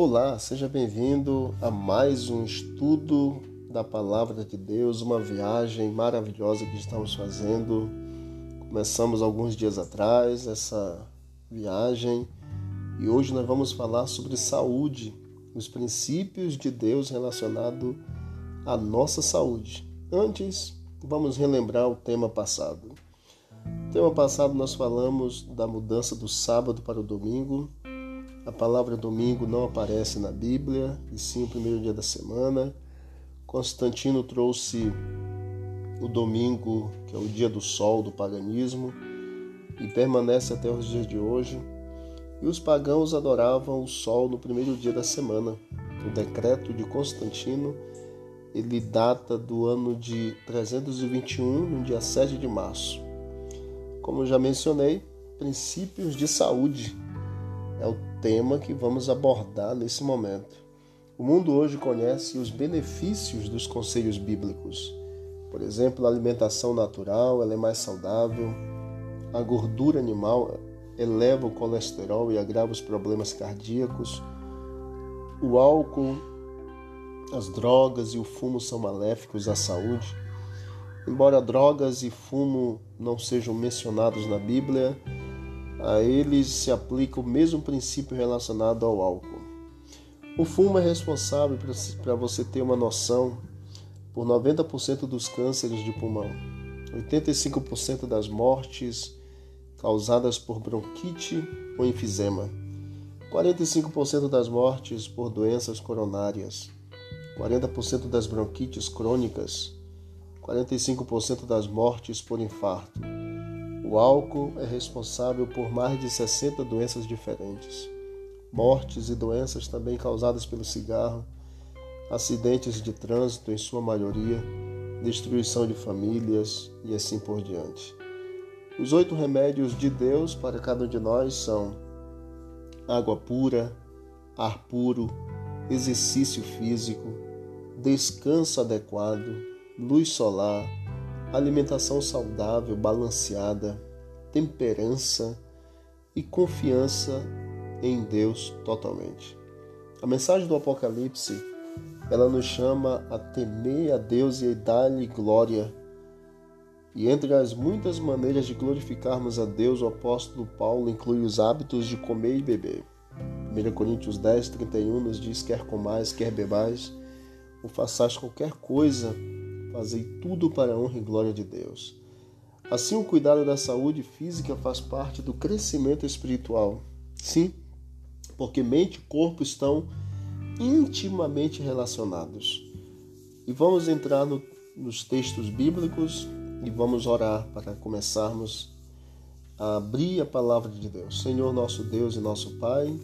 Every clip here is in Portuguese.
Olá, seja bem-vindo a mais um estudo da Palavra de Deus, uma viagem maravilhosa que estamos fazendo. Começamos alguns dias atrás essa viagem e hoje nós vamos falar sobre saúde, os princípios de Deus relacionados à nossa saúde. Antes, vamos relembrar o tema passado. No tema passado nós falamos da mudança do sábado para o domingo a palavra domingo não aparece na Bíblia, e sim o primeiro dia da semana. Constantino trouxe o domingo, que é o dia do sol do paganismo, e permanece até os dias de hoje. E os pagãos adoravam o sol no primeiro dia da semana. O decreto de Constantino ele data do ano de 321, no dia 7 de março. Como já mencionei, princípios de saúde é o tema que vamos abordar nesse momento. O mundo hoje conhece os benefícios dos conselhos bíblicos. Por exemplo, a alimentação natural ela é mais saudável, a gordura animal eleva o colesterol e agrava os problemas cardíacos, o álcool, as drogas e o fumo são maléficos à saúde. Embora drogas e fumo não sejam mencionados na Bíblia, a eles se aplica o mesmo princípio relacionado ao álcool. O fumo é responsável, para você ter uma noção, por 90% dos cânceres de pulmão, 85% das mortes causadas por bronquite ou enfisema, 45% das mortes por doenças coronárias, 40% das bronquites crônicas, 45% das mortes por infarto, o álcool é responsável por mais de 60 doenças diferentes, mortes e doenças também causadas pelo cigarro, acidentes de trânsito em sua maioria, destruição de famílias e assim por diante. Os oito remédios de Deus para cada um de nós são água pura, ar puro, exercício físico, descanso adequado, luz solar, alimentação saudável, balanceada, temperança e confiança em Deus totalmente. A mensagem do Apocalipse, ela nos chama a temer a Deus e dar-lhe glória. E entre as muitas maneiras de glorificarmos a Deus, o apóstolo Paulo inclui os hábitos de comer e beber. 1 Coríntios 10, 31 nos diz: quer comais, quer bebais, ou façais qualquer coisa Fazei tudo para a honra e glória de Deus. Assim, o cuidado da saúde física faz parte do crescimento espiritual. Sim, porque mente e corpo estão intimamente relacionados. E vamos entrar no, nos textos bíblicos e vamos orar para começarmos a abrir a palavra de Deus. Senhor, nosso Deus e nosso Pai,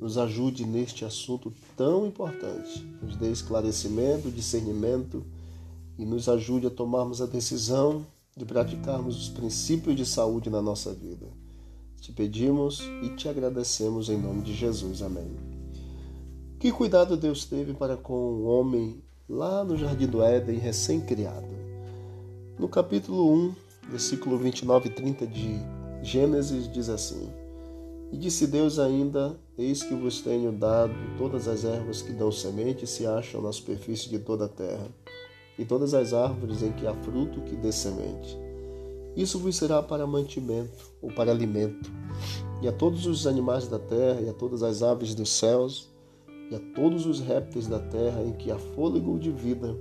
nos ajude neste assunto tão importante. Nos dê esclarecimento, discernimento e nos ajude a tomarmos a decisão de praticarmos os princípios de saúde na nossa vida. Te pedimos e te agradecemos em nome de Jesus. Amém. Que cuidado Deus teve para com o homem lá no jardim do Éden, recém-criado. No capítulo 1, versículo 29 e 30 de Gênesis, diz assim: E disse Deus ainda: Eis que vos tenho dado todas as ervas que dão semente e se acham na superfície de toda a terra e todas as árvores em que há fruto que dê semente. Isso vos será para mantimento ou para alimento, e a todos os animais da terra, e a todas as aves dos céus, e a todos os répteis da terra em que há fôlego de vida.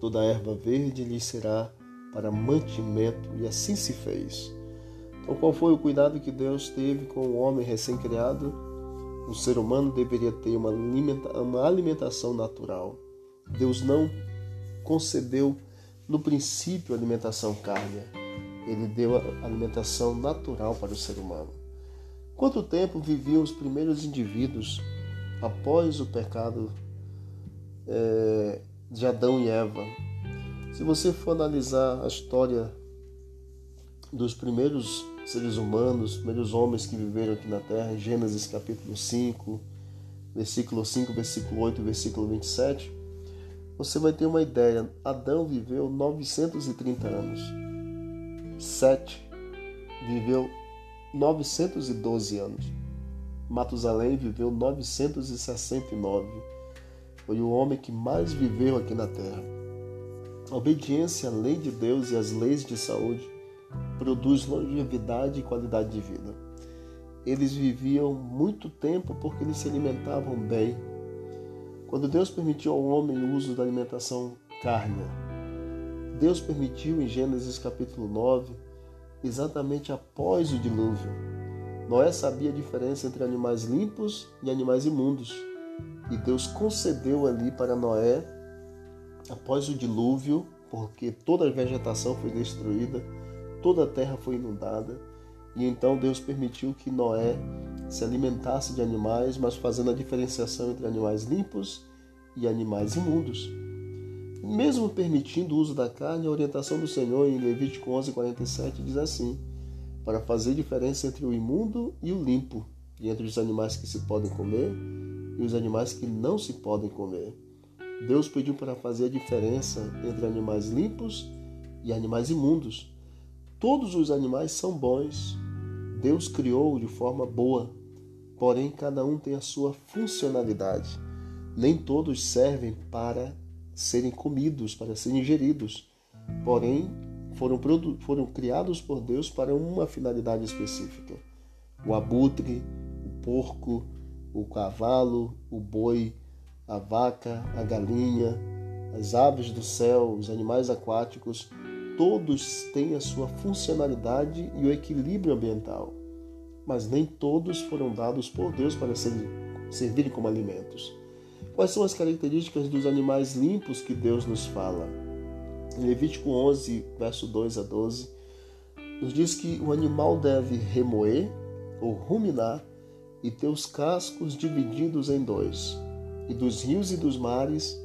Toda a erva verde lhes será para mantimento, e assim se fez. Então, qual foi o cuidado que Deus teve com o homem recém-criado? O ser humano deveria ter uma alimentação natural. Deus não concebeu no princípio a alimentação carne. Ele deu a alimentação natural para o ser humano. Quanto tempo viviam os primeiros indivíduos após o pecado é, de Adão e Eva? Se você for analisar a história dos primeiros seres humanos, primeiros homens que viveram aqui na Terra, Gênesis capítulo 5, versículo 5, versículo 8 versículo 27, você vai ter uma ideia. Adão viveu 930 anos. Sete viveu 912 anos. Matusalém viveu 969. Foi o homem que mais viveu aqui na Terra. A obediência à lei de Deus e às leis de saúde produz longevidade e qualidade de vida. Eles viviam muito tempo porque eles se alimentavam bem. Quando Deus permitiu ao homem o uso da alimentação carne, Deus permitiu em Gênesis capítulo 9, exatamente após o dilúvio. Noé sabia a diferença entre animais limpos e animais imundos. E Deus concedeu ali para Noé, após o dilúvio, porque toda a vegetação foi destruída, toda a terra foi inundada, e então Deus permitiu que Noé se alimentasse de animais, mas fazendo a diferenciação entre animais limpos e animais imundos. Mesmo permitindo o uso da carne, a orientação do Senhor em Levítico 11:47 diz assim: para fazer diferença entre o imundo e o limpo, e entre os animais que se podem comer e os animais que não se podem comer. Deus pediu para fazer a diferença entre animais limpos e animais imundos. Todos os animais são bons. Deus criou de forma boa, porém cada um tem a sua funcionalidade. Nem todos servem para serem comidos, para serem ingeridos. Porém, foram, foram criados por Deus para uma finalidade específica. O abutre, o porco, o cavalo, o boi, a vaca, a galinha, as aves do céu, os animais aquáticos, todos têm a sua funcionalidade e o equilíbrio ambiental, mas nem todos foram dados por Deus para serem, servirem como alimentos. Quais são as características dos animais limpos que Deus nos fala? Em Levítico 11, verso 2 a 12, nos diz que o animal deve remoer ou ruminar e ter os cascos divididos em dois. E dos rios e dos mares,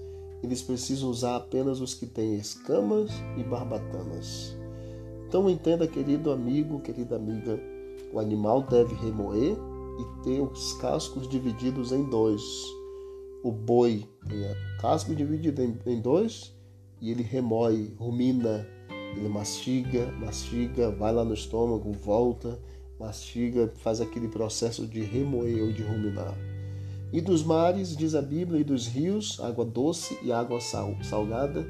eles precisam usar apenas os que têm escamas e barbatanas. Então entenda, querido amigo, querida amiga, o animal deve remoer e ter os cascos divididos em dois. O boi tem o casco dividido em dois e ele remói, rumina, ele mastiga, mastiga, vai lá no estômago, volta, mastiga, faz aquele processo de remoer ou de ruminar. E dos mares, diz a Bíblia, e dos rios, água doce e água sal, salgada,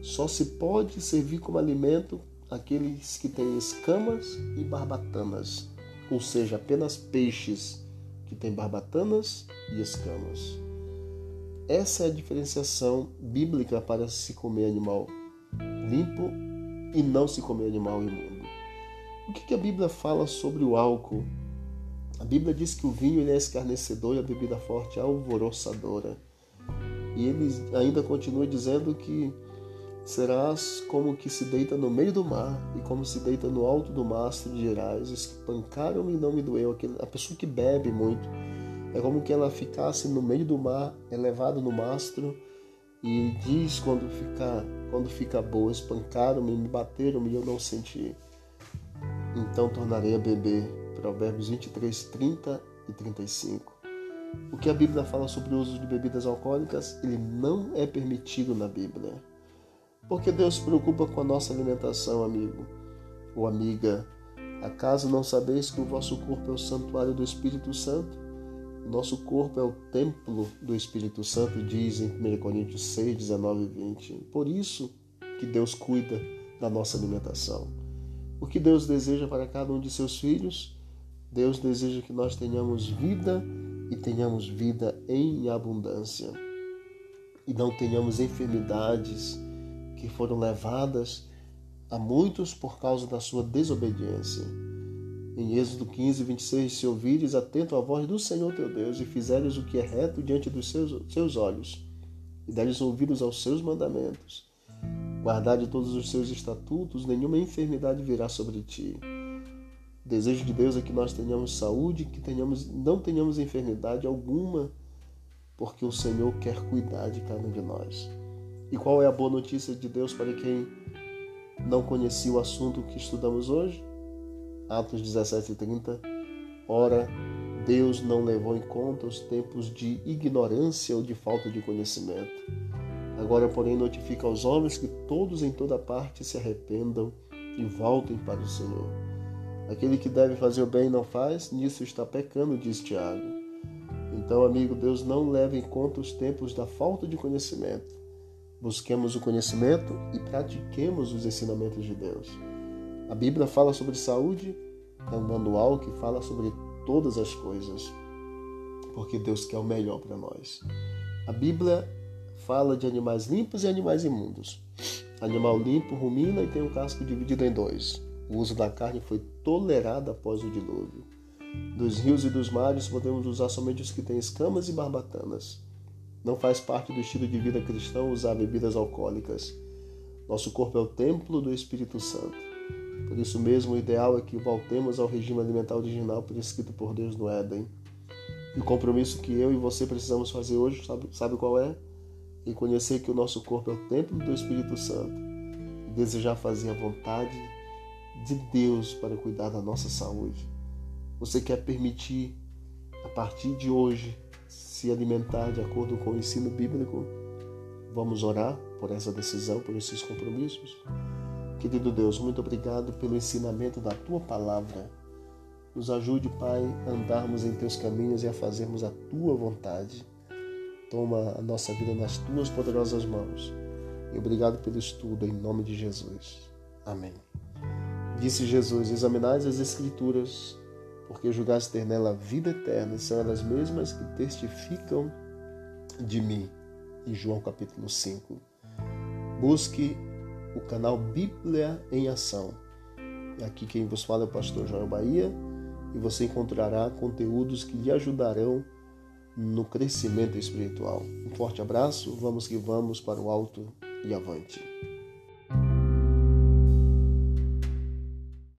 só se pode servir como alimento aqueles que têm escamas e barbatanas, ou seja, apenas peixes que têm barbatanas e escamas. Essa é a diferenciação bíblica para se comer animal limpo e não se comer animal imundo. O que a Bíblia fala sobre o álcool? A Bíblia diz que o vinho é escarnecedor e a bebida forte é alvoroçadora. E ele ainda continua dizendo que serás como que se deita no meio do mar e como se deita no alto do mastro de Gerais. Espancaram-me e não me doeu. A pessoa que bebe muito é como que ela ficasse no meio do mar, elevado no mastro, e diz quando fica, quando fica boa, espancaram-me, me bateram-me e eu não senti. Então tornarei a beber Provérbios 23, 30 e 35. O que a Bíblia fala sobre o uso de bebidas alcoólicas, ele não é permitido na Bíblia. Porque Deus se preocupa com a nossa alimentação, amigo ou amiga. Acaso não sabeis que o vosso corpo é o santuário do Espírito Santo? Nosso corpo é o templo do Espírito Santo, diz em 1 Coríntios 6, 19 e 20. Por isso que Deus cuida da nossa alimentação. O que Deus deseja para cada um de seus filhos Deus deseja que nós tenhamos vida e tenhamos vida em abundância. E não tenhamos enfermidades que foram levadas a muitos por causa da sua desobediência. Em Êxodo 15, 26, se ouvires atento à voz do Senhor teu Deus e fizeres o que é reto diante dos seus, seus olhos, e deres ouvidos aos seus mandamentos, guardar de todos os seus estatutos, nenhuma enfermidade virá sobre ti o desejo de Deus é que nós tenhamos saúde, que tenhamos, não tenhamos enfermidade alguma, porque o Senhor quer cuidar de cada um de nós. E qual é a boa notícia de Deus para quem não conhecia o assunto que estudamos hoje? Atos 17 e 30. Ora, Deus não levou em conta os tempos de ignorância ou de falta de conhecimento. Agora, porém, notifica aos homens que todos em toda parte se arrependam e voltem para o Senhor Aquele que deve fazer o bem não faz, nisso está pecando, diz Tiago. Então, amigo, Deus não leva em conta os tempos da falta de conhecimento. Busquemos o conhecimento e pratiquemos os ensinamentos de Deus. A Bíblia fala sobre saúde, é um manual que fala sobre todas as coisas, porque Deus quer o melhor para nós. A Bíblia fala de animais limpos e animais imundos. Animal limpo rumina e tem o casco dividido em dois. O uso da carne foi tolerado após o dilúvio. Dos rios e dos mares podemos usar somente os que têm escamas e barbatanas. Não faz parte do estilo de vida cristão usar bebidas alcoólicas. Nosso corpo é o templo do Espírito Santo. Por isso mesmo, o ideal é que voltemos ao regime alimentar original prescrito por Deus no Éden. E o compromisso que eu e você precisamos fazer hoje, sabe, sabe qual é? Reconhecer que o nosso corpo é o templo do Espírito Santo. E desejar fazer a vontade de Deus para cuidar da nossa saúde. Você quer permitir, a partir de hoje, se alimentar de acordo com o ensino bíblico? Vamos orar por essa decisão, por esses compromissos? Querido Deus, muito obrigado pelo ensinamento da tua palavra. Nos ajude, Pai, a andarmos em teus caminhos e a fazermos a tua vontade. Toma a nossa vida nas tuas poderosas mãos. E obrigado pelo estudo, em nome de Jesus. Amém. Disse Jesus: Examinais as Escrituras, porque julgaste ter nela vida eterna, e são elas mesmas que testificam de mim. Em João capítulo 5. Busque o canal Bíblia em Ação. Aqui quem vos fala é o pastor Joel Bahia e você encontrará conteúdos que lhe ajudarão no crescimento espiritual. Um forte abraço, vamos que vamos para o alto e avante.